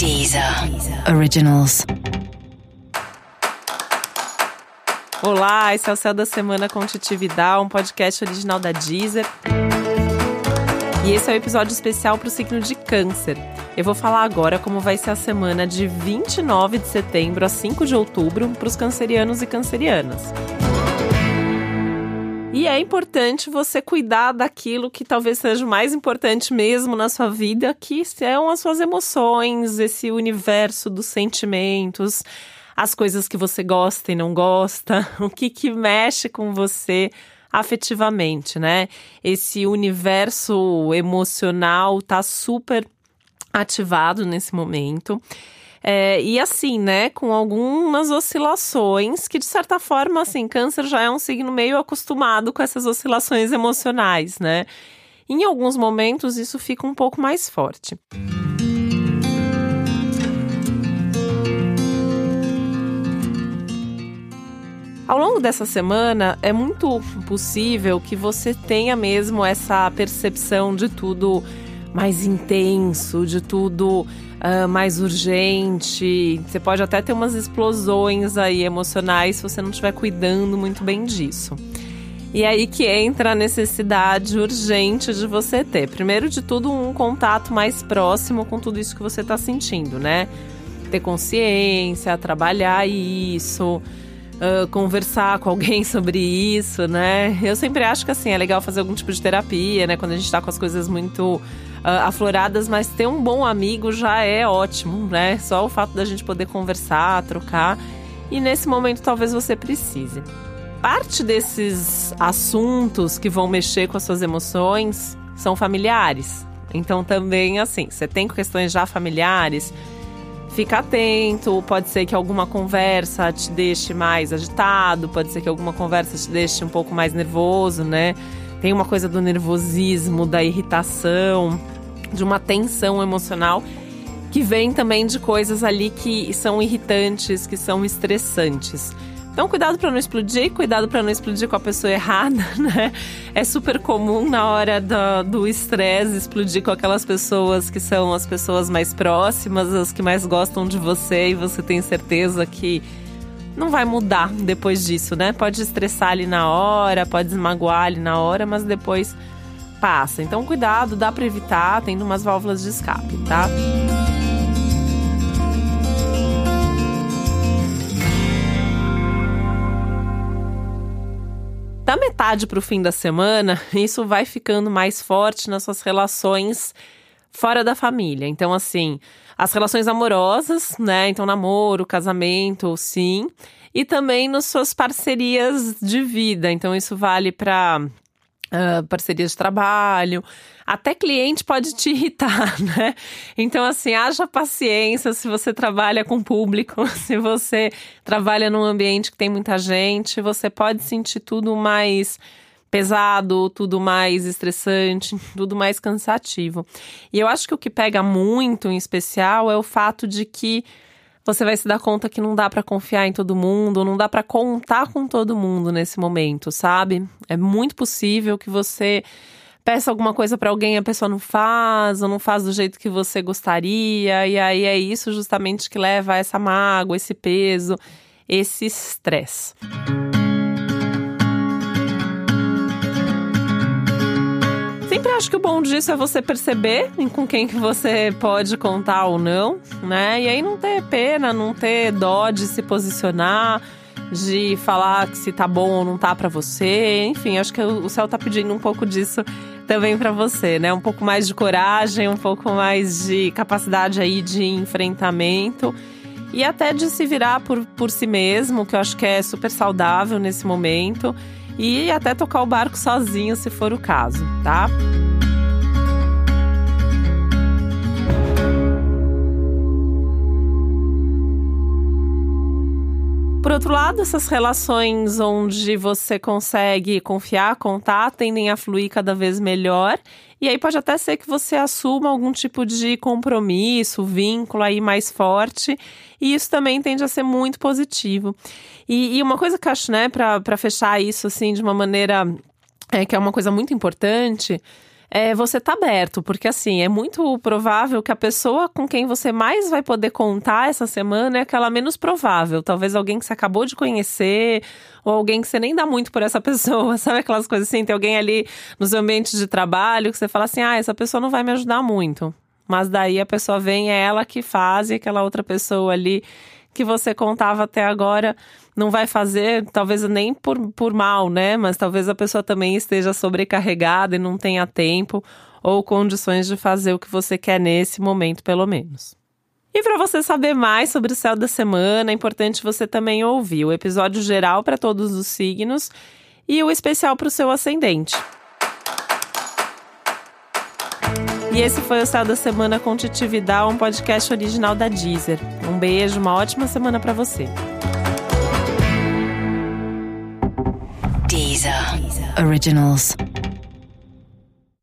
Deezer Originals. Olá, esse é o Céu da Semana com Titividade, um podcast original da Deezer. E esse é o um episódio especial para o signo de Câncer. Eu vou falar agora como vai ser a semana de 29 de setembro a 5 de outubro para os cancerianos e cancerianas. E é importante você cuidar daquilo que talvez seja o mais importante mesmo na sua vida, que são as suas emoções, esse universo dos sentimentos, as coisas que você gosta e não gosta, o que, que mexe com você afetivamente, né? Esse universo emocional tá super ativado nesse momento. É, e assim, né, com algumas oscilações, que de certa forma, assim, câncer já é um signo meio acostumado com essas oscilações emocionais, né? Em alguns momentos isso fica um pouco mais forte. Ao longo dessa semana, é muito possível que você tenha mesmo essa percepção de tudo mais intenso, de tudo uh, mais urgente. Você pode até ter umas explosões aí emocionais se você não estiver cuidando muito bem disso. E aí que entra a necessidade urgente de você ter, primeiro de tudo, um contato mais próximo com tudo isso que você está sentindo, né? Ter consciência, trabalhar isso, uh, conversar com alguém sobre isso, né? Eu sempre acho que assim é legal fazer algum tipo de terapia, né? Quando a gente está com as coisas muito uh, afloradas, mas ter um bom amigo já é ótimo, né? Só o fato da gente poder conversar, trocar. E nesse momento talvez você precise. Parte desses assuntos que vão mexer com as suas emoções são familiares. Então também assim, você tem questões já familiares, fica atento. Pode ser que alguma conversa te deixe mais agitado, pode ser que alguma conversa te deixe um pouco mais nervoso, né? Tem uma coisa do nervosismo, da irritação, de uma tensão emocional que vem também de coisas ali que são irritantes, que são estressantes. Então, cuidado para não explodir, cuidado para não explodir com a pessoa errada, né? É super comum na hora do estresse explodir com aquelas pessoas que são as pessoas mais próximas, as que mais gostam de você e você tem certeza que não vai mudar depois disso, né? Pode estressar ali na hora, pode esmagoar ali na hora, mas depois passa. Então, cuidado, dá para evitar tendo umas válvulas de escape, tá? Da metade para o fim da semana, isso vai ficando mais forte nas suas relações fora da família. Então, assim, as relações amorosas, né? Então, namoro, casamento, sim. E também nas suas parcerias de vida. Então, isso vale para Uh, parcerias de trabalho, até cliente pode te irritar, né? Então, assim, haja paciência se você trabalha com público, se você trabalha num ambiente que tem muita gente, você pode sentir tudo mais pesado, tudo mais estressante, tudo mais cansativo. E eu acho que o que pega muito em especial é o fato de que você vai se dar conta que não dá para confiar em todo mundo, não dá para contar com todo mundo nesse momento, sabe? É muito possível que você peça alguma coisa para alguém e a pessoa não faz, ou não faz do jeito que você gostaria, e aí é isso justamente que leva a essa mágoa, esse peso, esse estresse. Acho que o bom disso é você perceber com quem que você pode contar ou não, né? E aí não ter pena, não ter dó de se posicionar, de falar que se tá bom ou não tá para você. Enfim, acho que o céu tá pedindo um pouco disso também para você, né? Um pouco mais de coragem, um pouco mais de capacidade aí de enfrentamento e até de se virar por, por si mesmo, que eu acho que é super saudável nesse momento e até tocar o barco sozinho, se for o caso, tá? Outro lado, essas relações onde você consegue confiar, contar, tendem a fluir cada vez melhor. E aí pode até ser que você assuma algum tipo de compromisso, vínculo aí mais forte. E isso também tende a ser muito positivo. E, e uma coisa que acho, né, para fechar isso assim de uma maneira é, que é uma coisa muito importante é, você tá aberto, porque assim, é muito provável que a pessoa com quem você mais vai poder contar essa semana é aquela menos provável. Talvez alguém que você acabou de conhecer, ou alguém que você nem dá muito por essa pessoa, sabe aquelas coisas assim? Tem alguém ali no seu ambiente de trabalho que você fala assim: ah, essa pessoa não vai me ajudar muito. Mas daí a pessoa vem, é ela que faz, e aquela outra pessoa ali que você contava até agora não vai fazer, talvez nem por, por mal, né? Mas talvez a pessoa também esteja sobrecarregada e não tenha tempo ou condições de fazer o que você quer nesse momento, pelo menos. E para você saber mais sobre o céu da semana, é importante você também ouvir o episódio geral para todos os signos e o especial para o seu ascendente. E esse foi o Céu da Semana com Titividade, um podcast original da Deezer. Um beijo, uma ótima semana para você. Deezer. Originals.